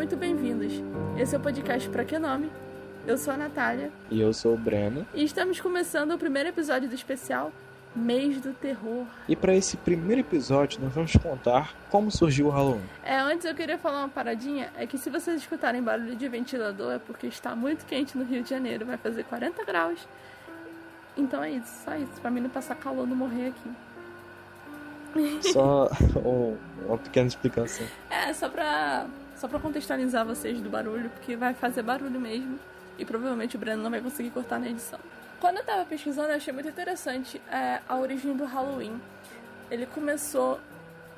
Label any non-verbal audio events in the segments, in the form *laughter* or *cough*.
Muito bem-vindos. Esse é o podcast Pra Que Nome? Eu sou a Natália. E eu sou o Breno. E estamos começando o primeiro episódio do especial Mês do Terror. E para esse primeiro episódio, nós vamos contar como surgiu o Halloween. É, antes eu queria falar uma paradinha, é que se vocês escutarem barulho de ventilador é porque está muito quente no Rio de Janeiro, vai fazer 40 graus. Então é isso, só isso, pra mim não passar calor não morrer aqui. Só *laughs* um, uma pequena explicação. É, só pra, só pra contextualizar vocês do barulho, porque vai fazer barulho mesmo. E provavelmente o Breno não vai conseguir cortar na edição. Quando eu tava pesquisando, eu achei muito interessante é, a origem do Halloween. Ele começou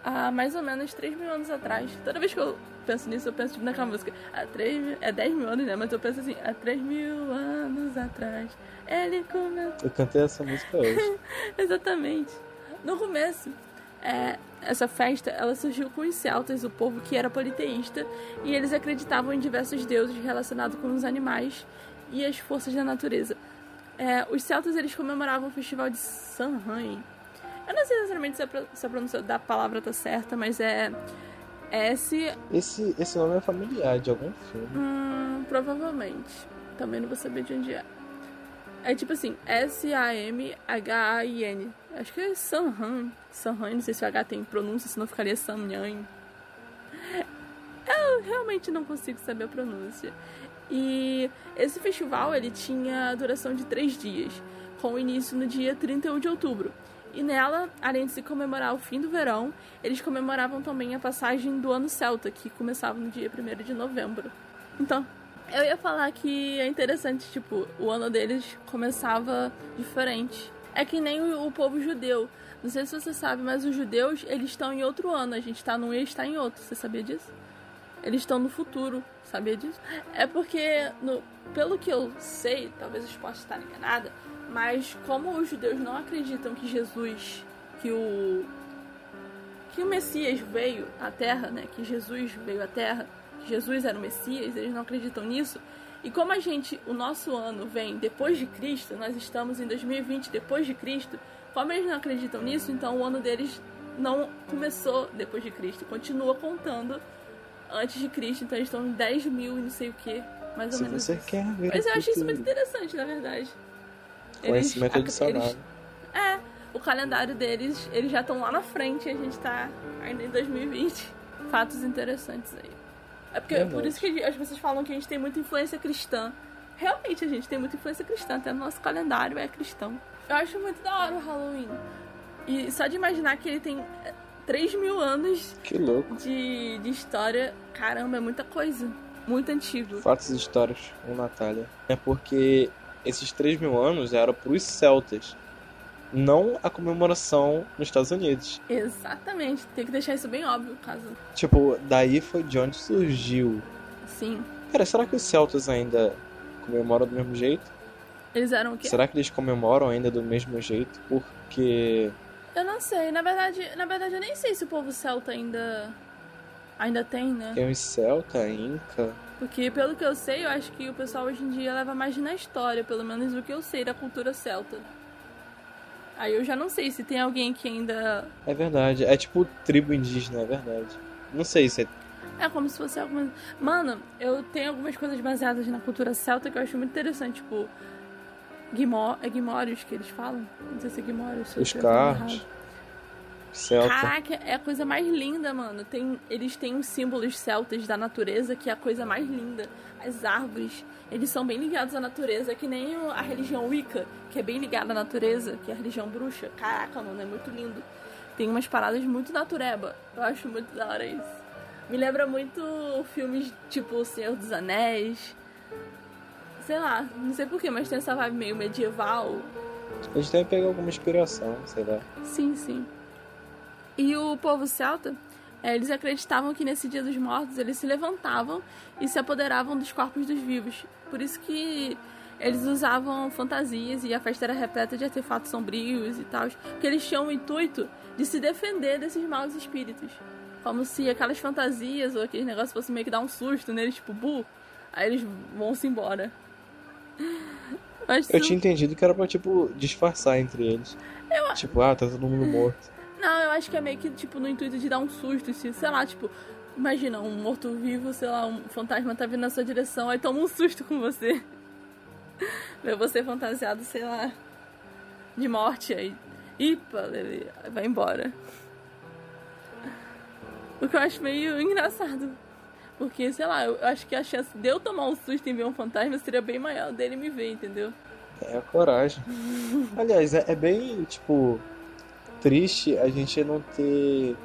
há mais ou menos 3 mil anos atrás. Toda vez que eu penso nisso, eu penso tipo, naquela música. Há 3 mil, é 10 mil anos, né? Mas eu penso assim, há 3 mil anos atrás. Ele começou. Eu cantei essa música hoje. *laughs* Exatamente. No começo, é, essa festa ela surgiu com os celtas, o povo que era politeísta, e eles acreditavam em diversos deuses relacionados com os animais e as forças da natureza. É, os celtas eles comemoravam o festival de Samhain. Eu não sei exatamente se a, se a pronúncia da palavra tá certa, mas é S. Esse, esse nome é familiar de algum filme. Hum, provavelmente. Também não vou saber de onde é. É tipo assim, S-A-M-H-A-I-N. Acho que é Samhain. Samhain, não sei se o H tem pronúncia, senão ficaria Samhain. Eu realmente não consigo saber a pronúncia. E esse festival ele tinha duração de três dias, com início no dia 31 de outubro. E nela, além de se comemorar o fim do verão, eles comemoravam também a passagem do ano celta, que começava no dia 1 de novembro. Então, eu ia falar que é interessante, tipo, o ano deles começava diferente. É que nem o, o povo judeu. Não sei se você sabe, mas os judeus, eles estão em outro ano. A gente tá num e está em outro. Você sabia disso? Eles estão no futuro. Sabia disso? É porque, no, pelo que eu sei, talvez eu possa estar enganada, mas como os judeus não acreditam que Jesus, que o que o Messias veio à Terra, né? Que Jesus veio à Terra, Jesus era o Messias, eles não acreditam nisso. E como a gente, o nosso ano vem depois de Cristo, nós estamos em 2020 depois de Cristo, como eles não acreditam nisso, então o ano deles não começou depois de Cristo, continua contando antes de Cristo, então eles estão em 10 mil e não sei o que, mais ou Se menos. você isso. quer ver. Mas eu achei isso muito interessante, na verdade. Conhecimento Eles- adicional. eles- é, o calendário deles, eles já estão lá na frente e a gente tá ainda em 2020. Fatos interessantes aí. É porque Verdade. por isso que as pessoas falam que a gente tem muita influência cristã. Realmente, a gente tem muita influência cristã, até no nosso calendário é cristão. Eu acho muito da hora o Halloween. E só de imaginar que ele tem é, 3 mil anos de, de história, caramba, é muita coisa. Muito antigo. Fatos e histórias com Natália. É porque esses 3 mil anos eram pros celtas. Não a comemoração nos Estados Unidos. Exatamente, tem que deixar isso bem óbvio, caso. Tipo, daí foi de onde surgiu. Sim. Cara, será que os celtas ainda comemoram do mesmo jeito? Eles eram o quê? Será que eles comemoram ainda do mesmo jeito? Porque. Eu não sei, na verdade, na verdade eu nem sei se o povo celta ainda ainda tem, né? Tem os celta, inca. Porque pelo que eu sei, eu acho que o pessoal hoje em dia leva mais na história, pelo menos do que eu sei da cultura celta. Aí eu já não sei se tem alguém que ainda É verdade. É tipo tribo indígena, é verdade. Não sei se é. é como se fosse alguma Mano, eu tenho algumas coisas baseadas na cultura celta que eu acho muito interessante, tipo Guimó... é Guimórios que eles falam? Não sei se é Guimórios. Os errado. Celta. Caraca, é a coisa mais linda, mano. Tem, eles têm os símbolos celtas da natureza, que é a coisa mais linda. As árvores, eles são bem ligados à natureza, que nem a religião Wicca, que é bem ligada à natureza, que é a religião bruxa. Caraca, mano, é muito lindo. Tem umas paradas muito natureba. Eu acho muito da hora isso. Me lembra muito filmes tipo O Senhor dos Anéis. Sei lá, não sei porquê, mas tem essa vibe meio medieval. Eles devem pegar alguma inspiração, sei lá. Sim, sim. E o povo celta, eh, eles acreditavam que nesse dia dos mortos eles se levantavam e se apoderavam dos corpos dos vivos. Por isso que eles usavam fantasias e a festa era repleta de artefatos sombrios e tal. Porque eles tinham o intuito de se defender desses maus espíritos. Como se aquelas fantasias ou aqueles negócios fossem meio que dar um susto neles, tipo, bu. Aí eles vão-se embora. *laughs* Eu acho Eu tinha entendido que era pra, tipo, disfarçar entre eles. Tipo, ah, tá todo mundo morto. Não, eu acho que é meio que, tipo, no intuito de dar um susto, se, sei lá, tipo, Imagina, um morto-vivo, sei lá, um fantasma tá vindo na sua direção, aí toma um susto com você. *laughs* Vê você fantasiado, sei lá, de morte, aí. Ipa, ele vai embora. O que eu acho meio engraçado. Porque, sei lá, eu acho que a chance de eu tomar um susto em ver um fantasma seria bem maior dele me ver, entendeu? É a coragem. *laughs* Aliás, é, é bem, tipo, triste a gente não ter.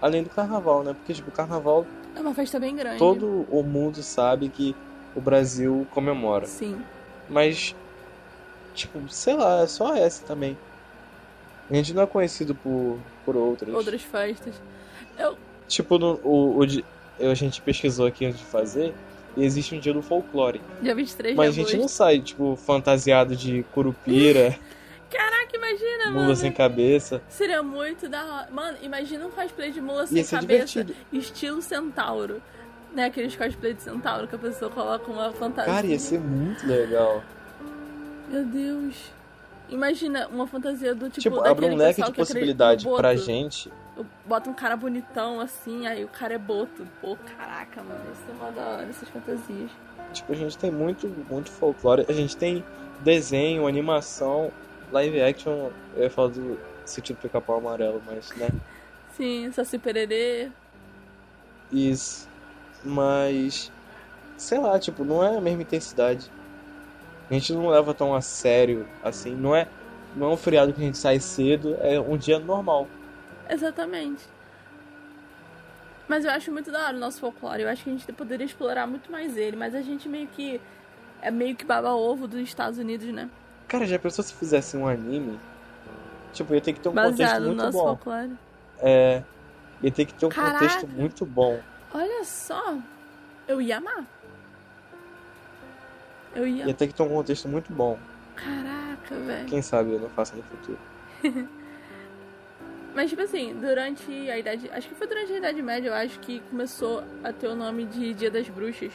Além do carnaval, né? Porque, tipo, o carnaval. É uma festa bem grande. Todo o mundo sabe que o Brasil comemora. Sim. Mas, tipo, sei lá, é só essa também. A gente não é conhecido por, por outras. Outras festas. Eu... Tipo, no, o, o, a gente pesquisou aqui antes de fazer e existe um dia do folclore. Dia 23 Mas de a gente não sai, tipo, fantasiado de curupira. *laughs* Caraca, imagina, mula mano. sem cabeça. Seria muito da hora. Mano, imagina um cosplay de mula sem cabeça. divertido. Estilo centauro. Né, aqueles cosplay de centauro que a pessoa coloca uma fantasia. Cara, ia ser muito legal. Meu Deus. Imagina uma fantasia do tipo. Tipo, abre um leque de possibilidade boto. pra gente. Bota um cara bonitão assim, aí o cara é boto. Pô, caraca, mano. Isso é uma da hora, essas fantasias. Tipo, a gente tem muito, muito folclore. A gente tem desenho, animação, live action. Eu ia falar do sentido pica-pau amarelo, mas, né? Sim, Saci Pererê. Isso. Mas. Sei lá, tipo, não é a mesma intensidade. A gente não leva tão a sério assim. Não é, não é um feriado que a gente sai cedo, é um dia normal. Exatamente. Mas eu acho muito da hora o nosso folclore. Eu acho que a gente poderia explorar muito mais ele. Mas a gente meio que. É meio que baba ovo dos Estados Unidos, né? Cara, já pensou se fizesse um anime? Tipo, ia ter que ter um Baseado contexto no muito nosso bom. folclore. É. Ia ter que ter um Caraca. contexto muito bom. Olha só. Eu ia amar. Eu ia. Ia ter que ter um contexto muito bom. Caraca, velho. Quem sabe eu não faço no futuro. *laughs* Mas, tipo assim, durante a Idade. Acho que foi durante a Idade Média, eu acho que começou a ter o nome de Dia das Bruxas.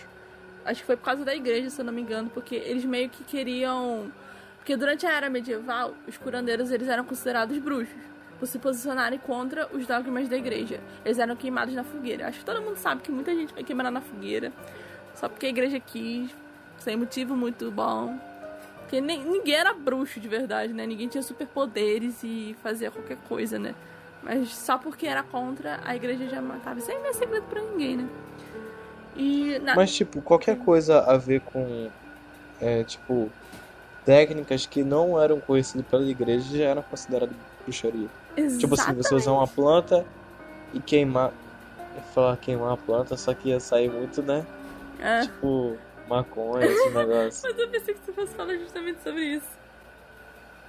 Acho que foi por causa da igreja, se eu não me engano, porque eles meio que queriam. Porque durante a era medieval, os curandeiros eles eram considerados bruxos, por se posicionarem contra os dogmas da igreja. Eles eram queimados na fogueira. Acho que todo mundo sabe que muita gente vai queimar na fogueira, só porque a igreja quis, sem motivo muito bom. Porque nem, ninguém era bruxo de verdade, né? Ninguém tinha superpoderes e fazia qualquer coisa, né? Mas só porque era contra, a igreja já matava. Isso aí não é segredo pra ninguém, né? E na... Mas, tipo, qualquer coisa a ver com. É, tipo. Técnicas que não eram conhecidas pela igreja já eram consideradas bruxaria. Tipo assim, você usar uma planta e queimar. Eu ia falar queimar a planta, só que ia sair muito, né? É. Tipo, maconha, esse *laughs* negócio. Mas eu pensei que você fosse falar justamente sobre isso.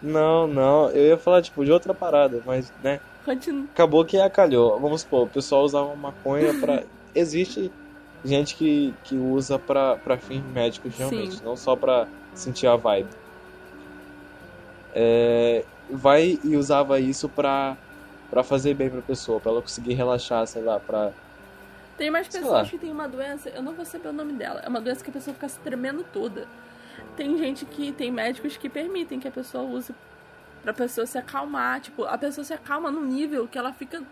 Não, não, eu ia falar, tipo, de outra parada, mas, né? Continua. Acabou que acalhou. Vamos supor, o pessoal usava maconha pra. *laughs* Existe gente que, que usa pra, pra fins médicos, realmente, Sim. não só pra sentir a vibe. É, vai e usava isso pra, pra fazer bem pra pessoa, pra ela conseguir relaxar, sei lá, pra. Tem mais pessoas que têm uma doença, eu não vou saber o nome dela. É uma doença que a pessoa fica se tremendo toda. Tem gente que. Tem médicos que permitem que a pessoa use pra pessoa se acalmar. Tipo, a pessoa se acalma num nível que ela fica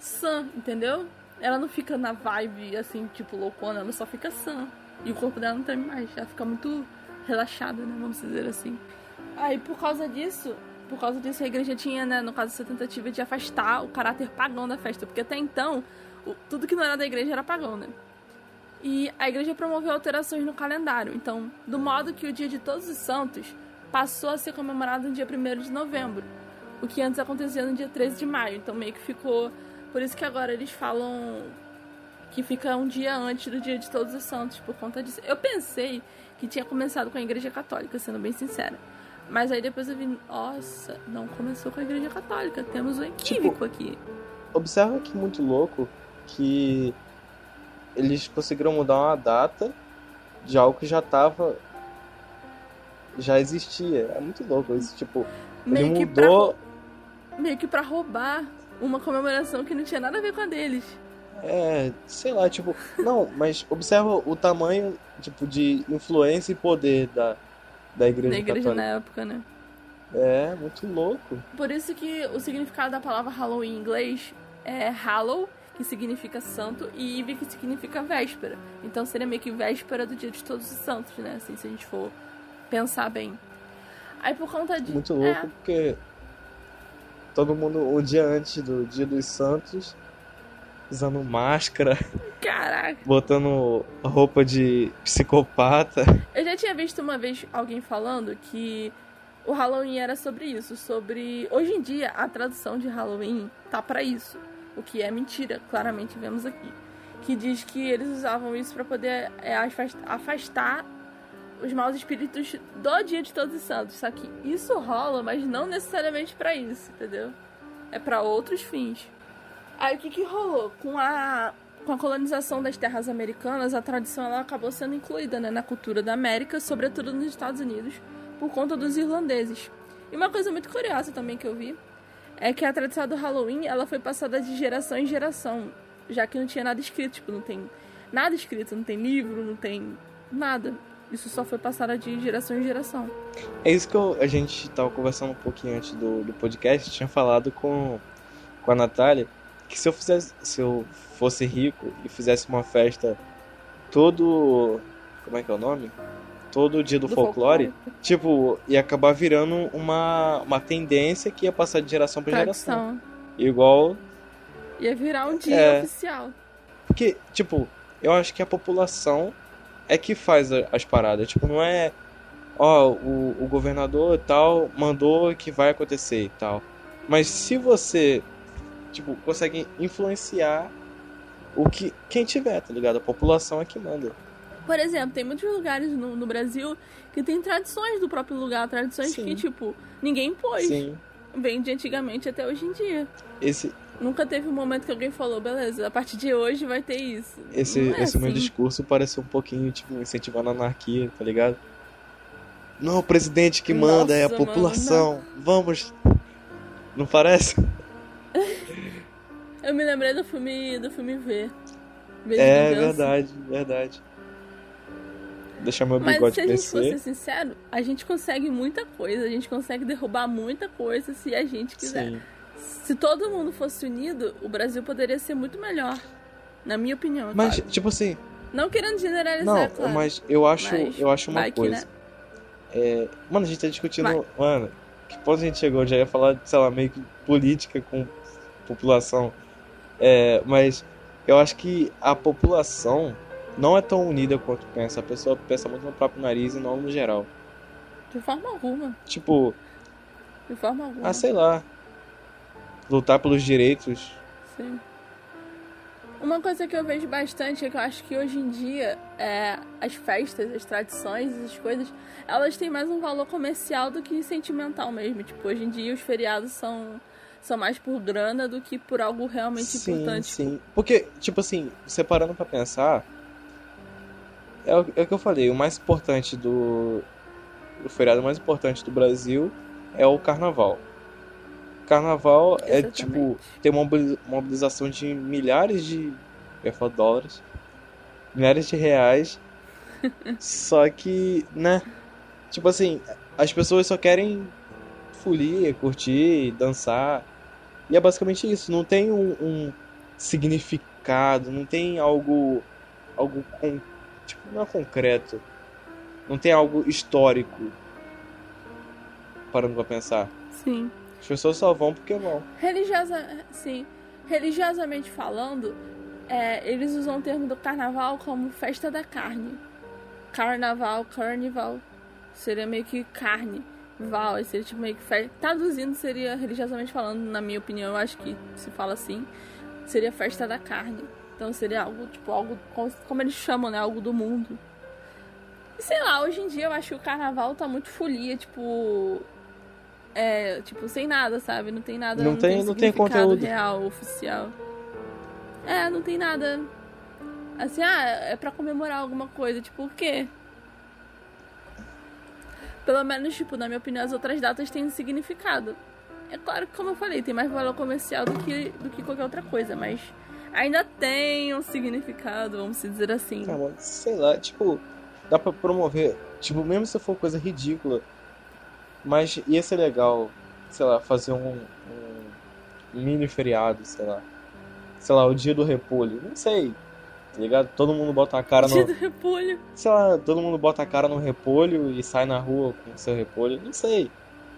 sã, entendeu? Ela não fica na vibe assim, tipo, loucona, ela só fica sã. E o corpo dela não treme mais. Ela fica muito relaxada, né? Vamos dizer assim. Aí por causa disso, por causa disso a igreja tinha, né, no caso essa tentativa de afastar o caráter pagão da festa, porque até então o- tudo que não era da igreja era pagão, né? E a igreja promoveu alterações no calendário, então, do modo que o dia de Todos os Santos passou a ser comemorado no dia 1 de novembro, o que antes acontecia no dia 13 de maio, então meio que ficou, por isso que agora eles falam que fica um dia antes do dia de Todos os Santos, por conta disso. Eu pensei que tinha começado com a igreja católica, sendo bem sincera. Mas aí depois eu vi, nossa, não começou com a igreja católica, temos um equívoco aqui. Observa que muito louco que eles conseguiram mudar uma data de algo que já tava. já existia. É muito louco isso, tipo, Meio que, pra, mudou. rou- meio que pra roubar uma comemoração que não tinha nada a ver com a deles. É, sei lá, tipo, não, mas observa o tamanho, tipo, de influência e poder da, da igreja, Na igreja católica. na época, né? É, muito louco. Por isso que o significado da palavra Halloween em inglês é Hallow, que significa santo, e Ive, que significa véspera. Então seria meio que véspera do dia de todos os santos, né? Assim, se a gente for pensar bem. Aí por conta de. Muito louco, é. porque todo mundo, um dia antes do dia dos santos, usando máscara. Caraca. Botando roupa de psicopata. Eu já tinha visto uma vez alguém falando que o Halloween era sobre isso, sobre hoje em dia a tradução de Halloween tá para isso, o que é mentira, claramente vemos aqui, que diz que eles usavam isso para poder é, afastar os maus espíritos do Dia de Todos os Santos. Só que isso rola, mas não necessariamente para isso, entendeu? É para outros fins. Aí o que que rolou? Com a com a colonização das terras americanas, a tradição ela acabou sendo incluída né, na cultura da América, sobretudo nos Estados Unidos, por conta dos irlandeses. E uma coisa muito curiosa também que eu vi é que a tradição do Halloween ela foi passada de geração em geração, já que não tinha nada escrito, tipo, não tem nada escrito, não tem livro, não tem nada. Isso só foi passado de geração em geração. É isso que eu, a gente estava conversando um pouquinho antes do, do podcast, tinha falado com, com a Natália, que se eu fizesse, se eu fosse rico e fizesse uma festa todo, como é que é o nome? Todo dia do, do folclore, folclore, tipo, ia acabar virando uma, uma tendência que ia passar de geração para geração. Igual ia virar um dia é, oficial. Porque, tipo, eu acho que a população é que faz as paradas, tipo, não é ó, o, o governador tal mandou que vai acontecer e tal. Mas se você tipo, conseguem influenciar o que quem tiver, tá ligado? A população é que manda. Por exemplo, tem muitos lugares no, no Brasil que tem tradições do próprio lugar, tradições Sim. que, tipo, ninguém impôs. Sim. Vem de antigamente até hoje em dia. Esse... Nunca teve um momento que alguém falou, beleza, a partir de hoje vai ter isso. Esse, é esse assim. meu discurso parece um pouquinho, tipo, incentivando a anarquia, tá ligado? Não, o presidente que manda Nossa, é a população. Mano, Vamos. Não parece? Eu me lembrei do filme do filme V. v é verdade, verdade. Deixar meu bigode Mas se a gente for ser sincero, a gente consegue muita coisa, a gente consegue derrubar muita coisa se a gente quiser. Sim. Se todo mundo fosse unido, o Brasil poderia ser muito melhor. Na minha opinião. É mas, claro. tipo assim. Não querendo generalizar, Não, claro. mas eu acho, mas eu acho uma coisa. né? é, mano, a gente tá discutindo. Vai. Mano, que ponto a gente chegou? Já ia falar, sei lá, meio que política com população. É, mas eu acho que a população não é tão unida quanto pensa. A pessoa pensa muito no próprio nariz e não no geral. De forma alguma. Tipo. De forma alguma. Ah, sei lá. Lutar pelos direitos. Sim. Uma coisa que eu vejo bastante é que eu acho que hoje em dia é, as festas, as tradições, essas coisas, elas têm mais um valor comercial do que sentimental mesmo. Tipo, hoje em dia os feriados são são mais por grana do que por algo realmente sim, importante. Sim, Porque, tipo assim, separando para pensar, é o, é o, que eu falei, o mais importante do. O feriado mais importante do Brasil é o carnaval. Carnaval é, Exatamente. é tipo, tem uma mobilização de milhares de. Eu falar dólares. Milhares de reais. *laughs* só que, né? Tipo assim, as pessoas só querem folia, curtir, dançar. E é basicamente isso. Não tem um, um significado, não tem algo. algo com, tipo, não é concreto. Não tem algo histórico. Parando pra pensar. Sim. As pessoas só vão porque vão. Religiosa, sim. Religiosamente falando, é, eles usam o termo do carnaval como festa da carne. Carnaval, carnival. Seria meio que carne. Val, seria tipo meio que fe... traduzindo seria religiosamente falando, na minha opinião, eu acho que se fala assim, seria festa da carne. Então seria algo tipo algo como eles chamam, né, algo do mundo. E sei lá, hoje em dia eu acho que o carnaval tá muito folia, tipo é, tipo sem nada, sabe? Não tem nada, não, não tem, não tem conteúdo real, oficial. É, não tem nada assim, ah, é para comemorar alguma coisa, tipo o quê? Pelo menos, tipo, na minha opinião, as outras datas têm significado. É claro que, como eu falei, tem mais valor comercial do que, do que qualquer outra coisa, mas ainda tem um significado, vamos dizer assim. Mano, sei lá, tipo, dá pra promover, tipo, mesmo se for coisa ridícula, mas ia ser legal, sei lá, fazer um, um mini feriado, sei lá. sei lá, o dia do repolho. Não sei. Tá ligado? Todo mundo bota a cara no. Dia do repolho. Sei lá, todo mundo bota a cara no repolho e sai na rua com seu repolho. Não sei.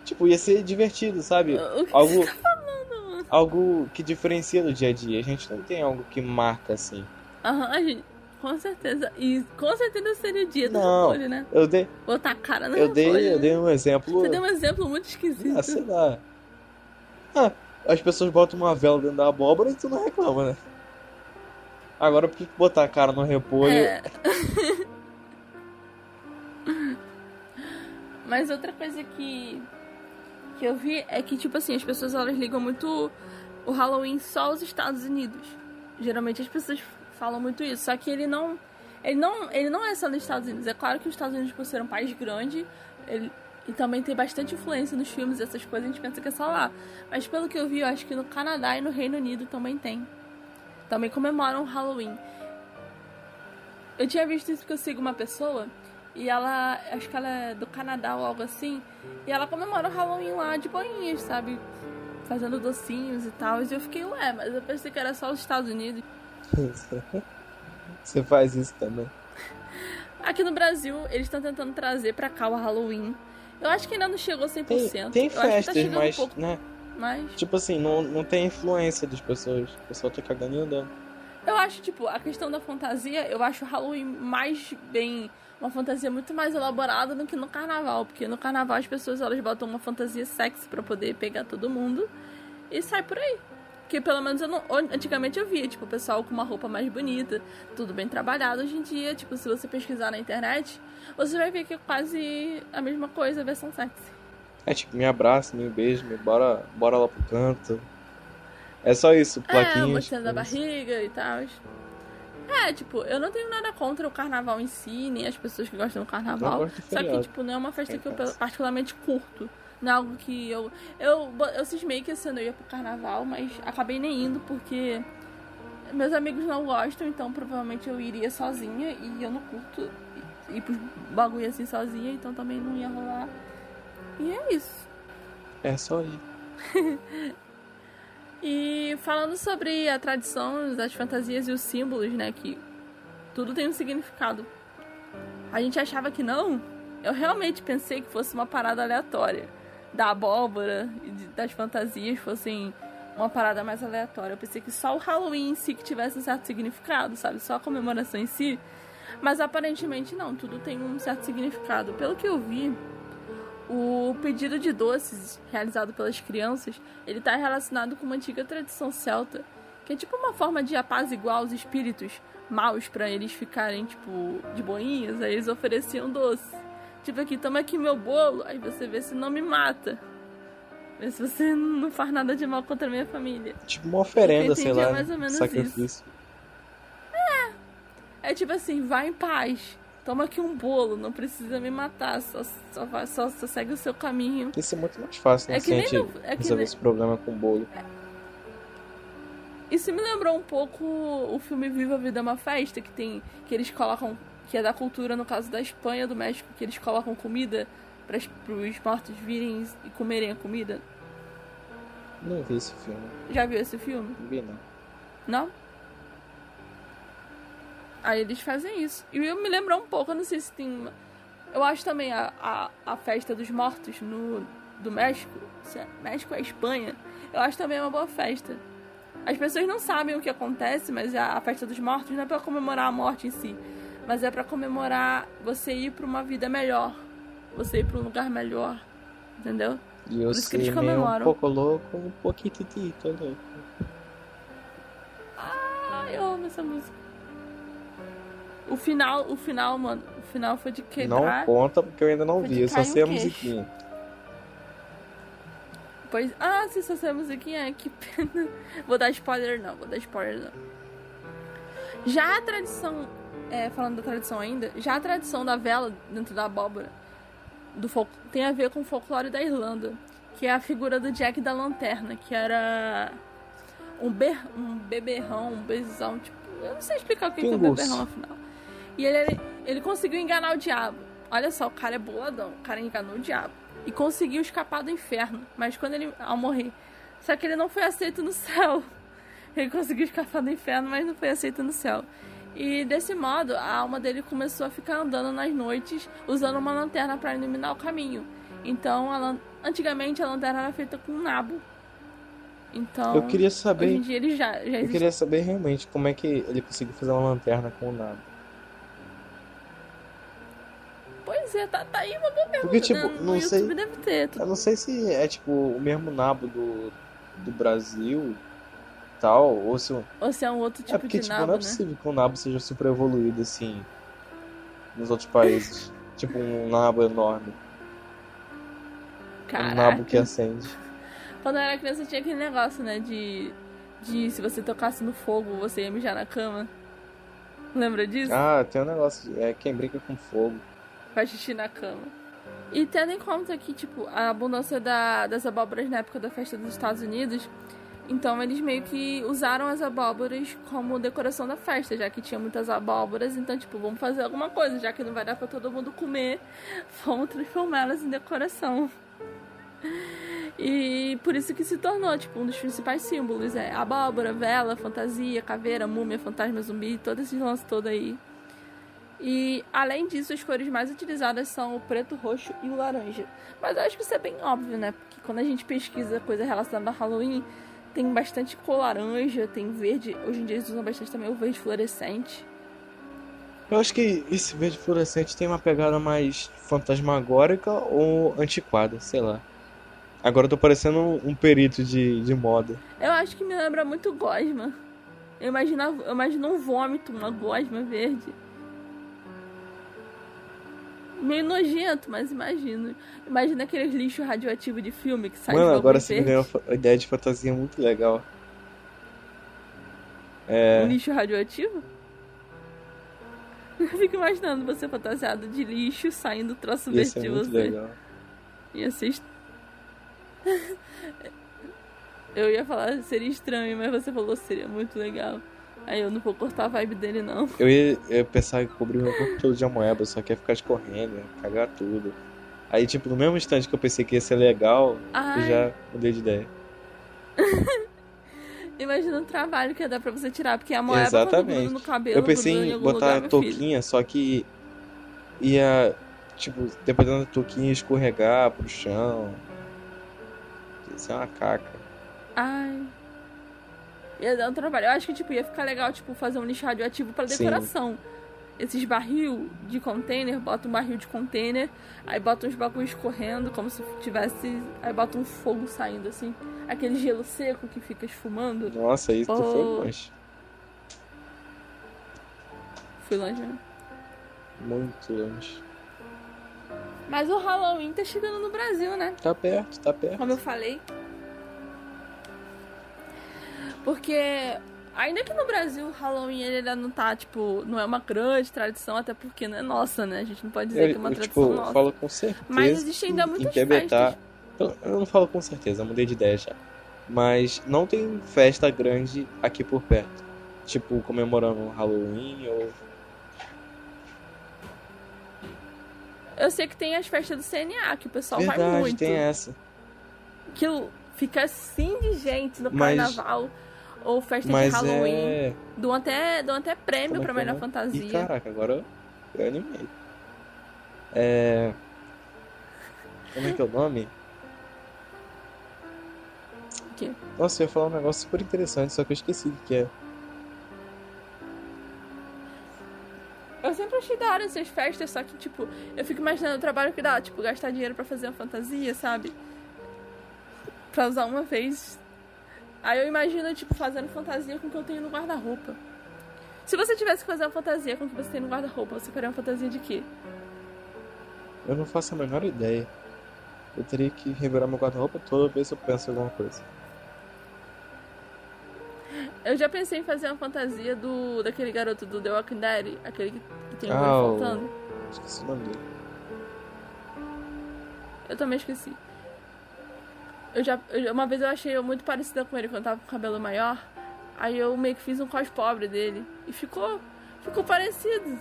Tipo, ia ser divertido, sabe? O que algo, você tá falando, mano? algo que diferencia do dia a dia. A gente não tem algo que marca assim. Aham, a gente. Com certeza. E com certeza seria o dia do Não. repolho, né? Eu dei, Botar a cara no eu repolho. dei, eu dei um exemplo. Você deu um exemplo muito esquisito. Ah, sei lá. Ah, as pessoas botam uma vela dentro da abóbora e tu não reclama, né? Agora por que botar a cara no repolho? É. *laughs* Mas outra coisa que que eu vi é que tipo assim, as pessoas elas ligam muito o Halloween só aos Estados Unidos. Geralmente as pessoas falam muito isso, só que ele não ele não ele não é só nos Estados Unidos. É claro que os Estados Unidos por ser um país grande, ele e também tem bastante influência nos filmes e essas coisas, a gente pensa que é só lá. Mas pelo que eu vi, eu acho que no Canadá e no Reino Unido também tem. Também comemoram o Halloween. Eu tinha visto isso porque eu sigo uma pessoa e ela, acho que ela é do Canadá ou algo assim, e ela comemora o Halloween lá de boinhas, sabe? Fazendo docinhos e tal. E eu fiquei, ué, mas eu pensei que era só os Estados Unidos. *laughs* Você faz isso também. Aqui no Brasil, eles estão tentando trazer pra cá o Halloween. Eu acho que ainda não chegou 100%. Tem, tem tá festas, chegando mas, um pouco, né? Mas Tipo assim, não, não tem influência das pessoas. O pessoal tá cagando e andando. Eu acho, tipo, a questão da fantasia, eu acho o Halloween mais bem. Uma fantasia muito mais elaborada do que no carnaval. Porque no carnaval as pessoas elas botam uma fantasia sexy pra poder pegar todo mundo e sai por aí. Porque pelo menos eu não. Antigamente eu via, tipo, o pessoal com uma roupa mais bonita, tudo bem trabalhado. Hoje em dia, tipo, se você pesquisar na internet, você vai ver que é quase a mesma coisa, a versão sexy. É tipo, me abraça, me beija, me bora, bora lá pro canto. É só isso, É, plaquinhas. mostrando a coisas. barriga e tal. É, tipo, eu não tenho nada contra o carnaval em si, nem as pessoas que gostam do carnaval. Só que, tipo, não é uma festa Em que eu particularmente curto. Não é algo que eu. Eu, eu cismei que esse ano eu ia pro carnaval, mas acabei nem indo porque meus amigos não gostam, então provavelmente eu iria sozinha e eu não curto ir pros bagulho assim sozinha, então também não ia rolar. E é isso. É só ir. *laughs* E falando sobre a tradição, as fantasias e os símbolos, né? Que tudo tem um significado. A gente achava que não. Eu realmente pensei que fosse uma parada aleatória. Da abóbora e das fantasias fossem uma parada mais aleatória. Eu pensei que só o Halloween em si que tivesse um certo significado, sabe? Só a comemoração em si. Mas aparentemente não, tudo tem um certo significado. Pelo que eu vi, o pedido de doces realizado pelas crianças, ele está relacionado com uma antiga tradição celta, que é tipo uma forma de apaziguar os espíritos maus para eles ficarem tipo de boinhas, aí eles ofereciam doce. Tipo aqui, toma aqui meu bolo, aí você vê se não me mata. Vê se você não faz nada de mal contra a minha família. Tipo uma oferenda, sei lá. mais ou menos sacrifício. É tipo assim, vai em paz. Toma aqui um bolo, não precisa me matar, só, só, vai- só, só segue o seu caminho. Isso é muito mais fácil, né? É que nem gente no- é que resolver nem- esse problema com bolo. Isso me lembrou um pouco o filme Viva a Vida é uma Festa, que tem. que eles colocam. que é da cultura, no caso da Espanha, do México, que eles colocam comida para os mortos virem e comerem a comida. Não vi esse filme. Já viu esse filme? Não vi, não. Não? Aí eles fazem isso. E eu me lembrou um pouco, eu não sei se tem. uma- Eu acho também a, a, a festa dos mortos no, do México. Se é México é Espanha. Eu acho também uma boa festa. As pessoas não sabem o que acontece, mas a, a festa dos mortos não é pra comemorar a morte em si. Mas é pra comemorar você ir pra uma vida melhor. Você ir pra um lugar melhor. Entendeu? E eu isso que sei eles meio um comemoram. pouco louco, um pouquinho titito, louco. Ah, eu amo essa música. O final, o final, mano, o final foi de Não quebrar. conta porque eu ainda não vi, eu só sei a musiquinha. Pois, ah, se só sei a musiquinha, *laughs* que pena. Vou dar spoiler não, vou dar spoiler não. Já a tradição, é, falando da tradição ainda, já a tradição da vela dentro da abóbora do tem a ver com o folclore da Irlanda, que é a figura do Jack da Lanterna, que era um, ber, um beberrão, um bezão, tipo, eu não sei explicar o que, que é um beberrão afinal. E ele, ele conseguiu enganar o diabo. Olha só, o cara é boladão, o cara enganou o diabo. E conseguiu escapar do inferno. Mas quando ele. ao morrer. Só que ele não foi aceito no céu. *laughs* Ele conseguiu escapar do inferno, mas não foi aceito no céu. E desse modo, a alma dele começou a ficar andando nas noites usando uma lanterna para iluminar o caminho. Então, a antigamente a lanterna era feita com um nabo. Então, eu queria saber. Hoje em dia ele já, já existe. Eu queria saber realmente como é que ele conseguiu fazer uma lanterna com um nabo. Pois é, tá, tá aí uma boa pergunta. Porque, tipo, né? não sei. Deve ter, Eu não sei se é, tipo, o mesmo nabo do, do Brasil tal, ou se. Ou se é um outro tipo é porque, de tipo, nabo, não é né? possível que o nabo seja super evoluído assim nos outros países. *laughs* tipo, um nabo enorme. Caraca. Um nabo que acende. Quando eu era criança tinha aquele negócio, né? De. De se você tocasse no fogo, você ia mijar na cama. Lembra disso? Ah, tem um negócio. É quem brinca com fogo. Faz xixi na cama. E tendo em conta que, tipo, a abundância da, das abóboras na época da festa dos Estados Unidos, então eles meio que usaram as abóboras como decoração da festa, já que tinha muitas abóboras, então, tipo, vamos fazer alguma coisa, já que não vai dar pra todo mundo comer, *laughs* vamos transformá-las em decoração. E por isso que se tornou, tipo, um dos principais símbolos. É abóbora, vela, fantasia, caveira, múmia, fantasma, zumbi, todos esses lances todos aí. E além disso, as cores mais utilizadas são o preto, roxo e o laranja. Mas eu acho que isso é bem óbvio, né? Porque quando a gente pesquisa coisa relacionada a Halloween, tem bastante cor laranja, tem verde. Hoje em dia eles usam bastante também o verde fluorescente. Eu acho que esse verde fluorescente tem uma pegada mais fantasmagórica ou antiquada, sei lá. Agora eu tô parecendo um perito de, de moda. Eu acho que me lembra muito gosma. Eu imagino, eu imagino um vômito, uma gosma verde. Meio nojento, mas imagino. Imagina aqueles lixos radioativos de filme que sai Mano, agora você me deu uma ideia de fantasia muito legal. É. Um lixo radioativo? Eu fico imaginando você fantasiado de lixo saindo troço verde de muito você. legal. Ia ser. est- *laughs* Eu ia falar seria estranho, mas você falou seria muito legal. Aí eu não vou cortar a vibe dele, não. Eu ia, eu ia pensar em cobrir meu corpo todo de amoeba, só que ia ficar escorrendo, ia cagar tudo. Aí, tipo, no mesmo instante que eu pensei que ia ser legal, eu Ai. já mudei de ideia. *laughs* Imagina o trabalho que ia dar pra você tirar, porque a quando Exatamente. no cabelo, Eu pensei em algum botar lugar, filho. touquinha, só que ia, tipo, dependendo da touquinha, escorregar pro chão. Isso é uma caca. Ai. Ia dar um trabalho. Eu acho que, tipo, ia ficar legal, tipo, fazer um lixo radioativo pra Sim. decoração. Esses barril de container, bota um barril de container, aí bota uns bagulhos escorrendo, como se tivesse. Aí bota um fogo saindo, assim. Aquele gelo seco que fica esfumando. Nossa, isso Oh. foi longe. Fui longe, né? Muito longe. Mas o Halloween tá chegando no Brasil, né? Tá perto, tá perto. como eu falei. Porque ainda que no Brasil o Halloween ele ainda não tá, tipo, não é uma grande tradição, até porque não é nossa, né? A gente não pode dizer Eu, que é uma eu, tradição tipo, nossa. falo com certeza. Mas existe ainda muitas Piabetá- festas. Eu, eu não falo com certeza, eu mudei de ideia já. Mas não tem festa grande aqui por perto. Tipo, comemorando o Halloween ou. Eu sei que tem as festas do CNA, que o pessoal vai Verdade, muito. tem essa. Que fica assim de gente no Mas- carnaval. Ou festa Mas de Halloween. é. Dão até, dão até prêmio Como é pra que é melhor nome? fantasia. Ih, caraca, agora eu, animei. É. Como é que é o nome? O quê? Nossa, eu ia falar um negócio super interessante, só que eu esqueci o que é. Eu sempre achei da hora essas festas, só que, tipo, eu fico imaginando o trabalho que dá, tipo, gastar dinheiro pra fazer uma fantasia, sabe? Pra usar uma vez. Aí eu imagino, tipo, fazendo fantasia com o que eu tenho no guarda-roupa. Se você tivesse que fazer uma fantasia com o que você tem no guarda-roupa, você faria uma fantasia de quê? Eu não faço a menor ideia. Eu teria que revirar meu guarda-roupa toda vez que eu penso em alguma coisa. Eu já pensei em fazer uma fantasia do daquele garoto do The Walking Dead, aquele que, que tem o Ah, olho o- faltando. Esqueci o nome dele. Eu também esqueci. Eu já, eu- uma vez eu achei eu muito parecida com ele quando eu tava com o cabelo maior. Aí eu meio que fiz um cos pobre dele. E ficou. Ficou parecido.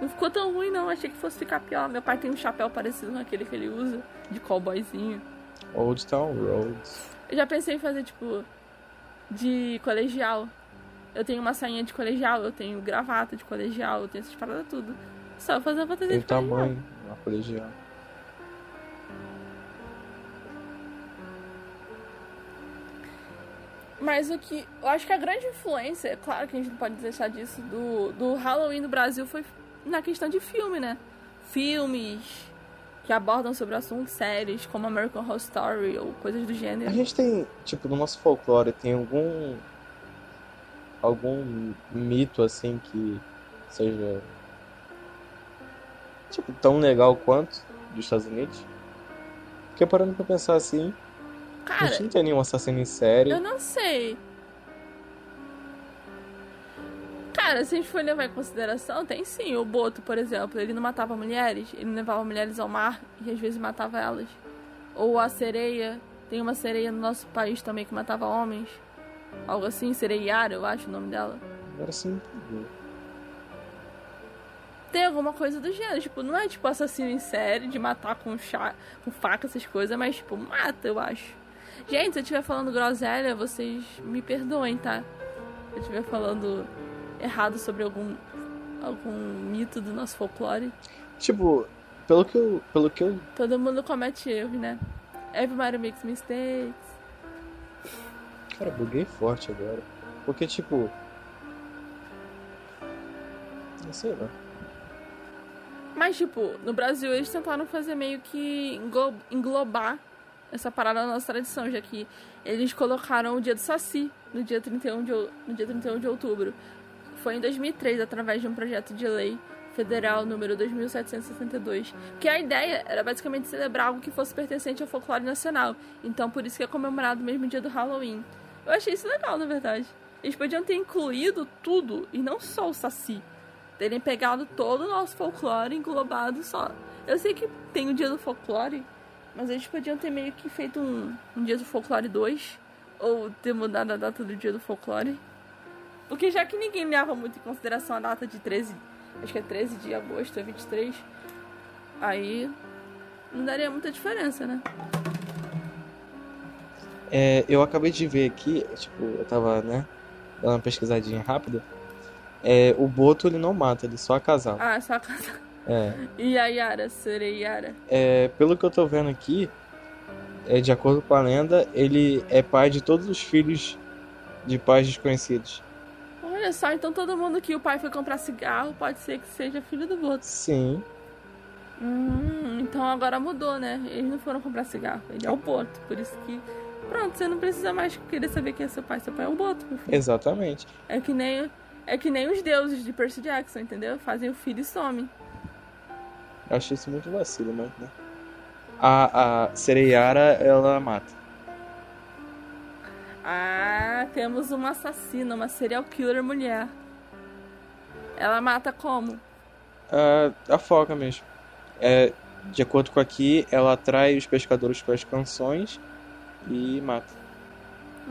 Não ficou tão ruim não, achei que fosse ficar pior. Meu pai tem um chapéu parecido com aquele que ele usa, de cowboyzinho. Old Town Roads. Eu já pensei em fazer, tipo. de colegial. Eu tenho uma sainha de colegial, eu tenho gravata de colegial, eu tenho essas paradas tudo. Só fazer a fantasia Tem de colegial. tamanho colegial. Mas o que. Eu acho que a grande influência, é claro que a gente não pode deixar disso, do, do Halloween no Brasil foi na questão de filme, né? Filmes que abordam sobre o assunto, séries como American Horror Story ou coisas do A gênero. gente tem, tipo, no nosso folclore, tem algum. algum mito assim que seja. tipo, tão legal quanto dos Estados Unidos? Porque parando pra pensar assim, a Cara, gente não tem nenhum assassino em série. eu não sei. Cara, se a gente for levar em consideração, tem sim. O Boto, por exemplo, ele não matava mulheres, ele levava mulheres ao mar e às vezes matava elas. Ou a sereia, tem uma sereia no nosso país também que matava homens. Algo assim, sereiara, eu acho o nome dela. Agora sim. Tem alguma coisa do gênero, tipo, não é tipo assassino em série de matar com, chá, com faca, essas coisas, mas tipo, mata, eu acho. Gente, se eu estiver falando groselha, vocês me perdoem, tá? Se eu estiver falando errado sobre algum, algum mito do nosso folclore. Tipo, pelo que eu. Pelo que eu. Todo mundo comete erros, né? Everybody makes mistakes. Cara, buguei forte agora. Porque, tipo. Não sei lá. Mas, tipo, no Brasil eles tentaram fazer meio que englo- englobar essa parada na nossa tradição, já que eles colocaram o dia do Saci no dia 31 de, no dia 31 de outubro. Foi em 2003, através de um projeto de lei federal número 2762, que a ideia era basicamente celebrar algo que fosse pertencente ao folclore nacional. Então, por isso que é comemorado o mesmo dia do Halloween. Eu achei isso legal, na verdade. Eles podiam ter incluído tudo, e não só o Saci terem pegado todo o nosso folclore englobado só. Eu sei que tem o dia do folclore, mas eles podiam ter meio que feito um, um dia do folclore 2, ou ter mudado a data do dia do folclore. Porque já que ninguém leva muito em consideração a data de 13, acho que é 13 de agosto, é 23, aí não daria muita diferença, né? É, eu acabei de ver aqui, tipo, eu tava, né, dando uma pesquisadinha rápida. É, o Boto ele não mata, ele só acasala. Ah, só a casa. É, serei Yara. é, pelo que eu tô vendo aqui, é, de acordo com a lenda, ele é pai de todos os filhos de pais desconhecidos. Olha só, então todo mundo que o pai foi comprar cigarro pode ser que seja filho do Boto. Sim, Hum, então agora mudou, né? Eles não foram comprar cigarro. Ele é o Boto. Por isso que. Pronto, você não precisa mais querer saber quem é seu pai. Seu pai é o Boto, meu filho. exatamente. É que nem. É que nem os deuses de Percy Jackson, entendeu? Fazem o filho e somem. Eu achei isso muito vacilo, mas, né. A, a Sereiara, ela mata. Ah, temos uma assassina, uma serial killer mulher. Ela mata como? A, a foca mesmo. É, de acordo com aqui, ela atrai os pescadores com as canções e mata.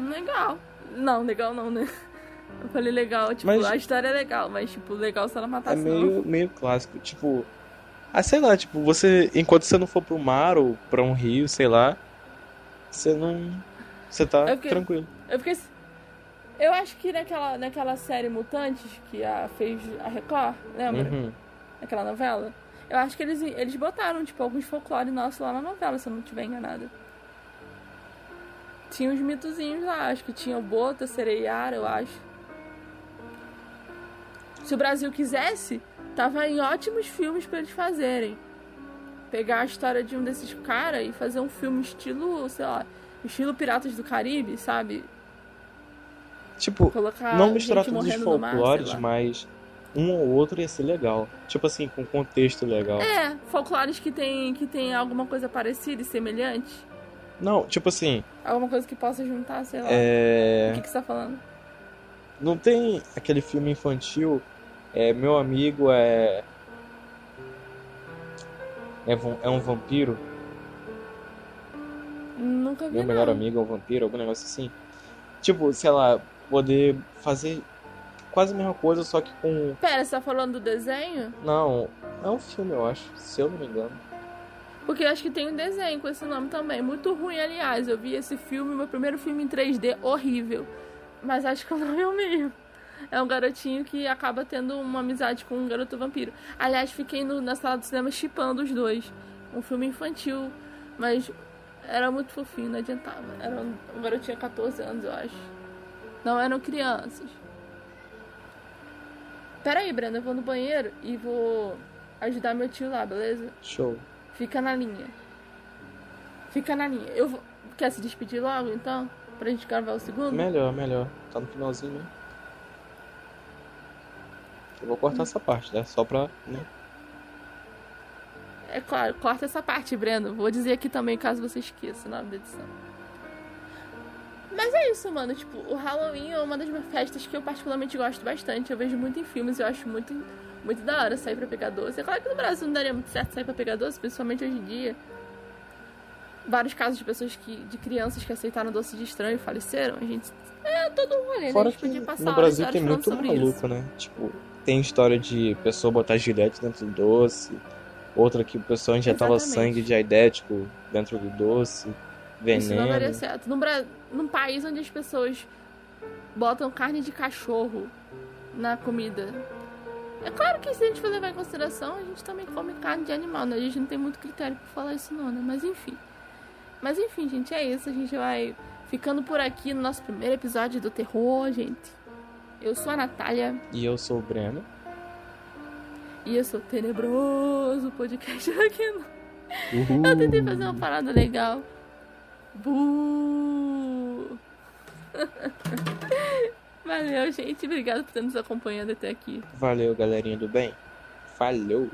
Legal. Não, legal não, né? Eu falei legal, tipo, Mas- a história é legal, mas tipo, legal se ela É matasse não. meio, meio clássico. Tipo, ah, sei lá, tipo, você, enquanto você não for pro mar ou pra um rio, sei lá, você não. Você tá É porque- tranquilo. Eu fiquei. Eu acho que naquela, naquela série Mutantes que a fez a Record, lembra? Uhum. Naquela novela. Eu acho que eles, eles botaram, tipo, alguns folclore nossos lá na novela, se eu não estiver enganada. Tinha uns mitozinhos lá, acho que tinha o Bota, Sereiara, eu acho. Se o Brasil quisesse, tava em ótimos filmes pra eles fazerem. Pegar a história de um desses caras e fazer um filme estilo, sei lá, estilo Piratas do Caribe, sabe? Tipo, Colocar não misturar todos os mar, folclores, lá. mas um ou outro ia ser legal. Tipo assim, com contexto legal. É, folclores que tem, que tem alguma coisa parecida e semelhante. Não, tipo assim, Alguma coisa que possa juntar, sei lá. é. O que, que você tá falando? Não tem aquele filme infantil, é Meu Amigo é. É, é um vampiro? Nunca vi, Meu não. melhor amigo é um vampiro, algum negócio assim. Tipo, sei lá, poder fazer quase a mesma coisa, só que com. Pera, você tá falando do desenho? Não, é um filme, eu acho, se eu não me engano. Porque eu acho que tem um desenho com esse nome também. Muito ruim, aliás. Eu vi esse filme, meu primeiro filme em 3D, horrível. mas acho que o nome é o mesmo. É um garotinho que acaba tendo uma amizade com um garoto vampiro. Aliás, fiquei no, na sala do cinema chipando os dois. Um filme infantil, mas era muito fofinho, não adiantava. Era um, um garotinho de 14 anos, eu acho. Não eram crianças. Pera aí, Brenda, eu vou no banheiro e vou ajudar meu tio lá, beleza? Show. Fica na linha. Fica na linha. Eu vou... Quer se despedir logo, então? Pra gente gravar o segundo? Melhor, melhor. Tá no finalzinho, né? Eu vou cortar essa parte, né? Só pra. Né? É claro, corta essa parte, Breno. Vou dizer aqui também, caso você esqueça na hora da edição. Mas é isso, mano. Tipo, o Halloween é uma das minhas festas que eu particularmente gosto bastante. Eu vejo muito em filmes e eu acho muito, muito da hora sair pra pegar doce. É claro que no Brasil não daria muito certo sair pra pegar doce, principalmente hoje em dia. Vários casos de pessoas que. de crianças que aceitaram doce de estranho e faleceram. A gente. É todo um rolê, Fora né? A gente podia passar no Brasil tem muito maluco, isso. né? Tipo, tem história de pessoa botar gilete dentro do doce. Outra que o pessoal injetava sangue diaidético dentro do doce. Veneno. Isso não daria certo. Num, num país onde as pessoas botam carne de cachorro na comida. É claro que se a gente for levar em consideração, a gente também come carne de animal, né? A gente não tem muito critério pra falar isso não, né? Mas enfim. Mas enfim, gente, é isso. A gente vai ficando por aqui no nosso primeiro episódio do terror, gente. Eu sou a Natália. E eu sou o Breno. E eu sou tenebroso podcast *laughs* aqui. Uhul. Eu tentei fazer uma parada legal. *laughs* Valeu, gente. Obrigado por ter nos acompanhado até aqui. Valeu, galerinha do bem. Falou.